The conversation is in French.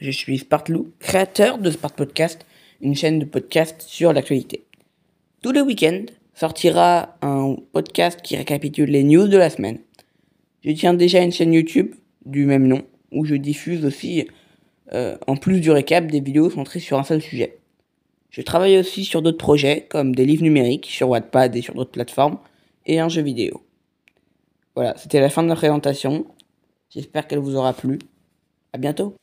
je suis Spartlou, créateur de Spart Podcast, une chaîne de podcast sur l'actualité. Tous les week-ends sortira un podcast qui récapitule les news de la semaine. Je tiens déjà une chaîne YouTube du même nom, où je diffuse aussi, euh, en plus du récap, des vidéos centrées sur un seul sujet. Je travaille aussi sur d'autres projets, comme des livres numériques sur Wattpad et sur d'autres plateformes, et un jeu vidéo. Voilà, c'était la fin de la présentation. J'espère qu'elle vous aura plu. À bientôt.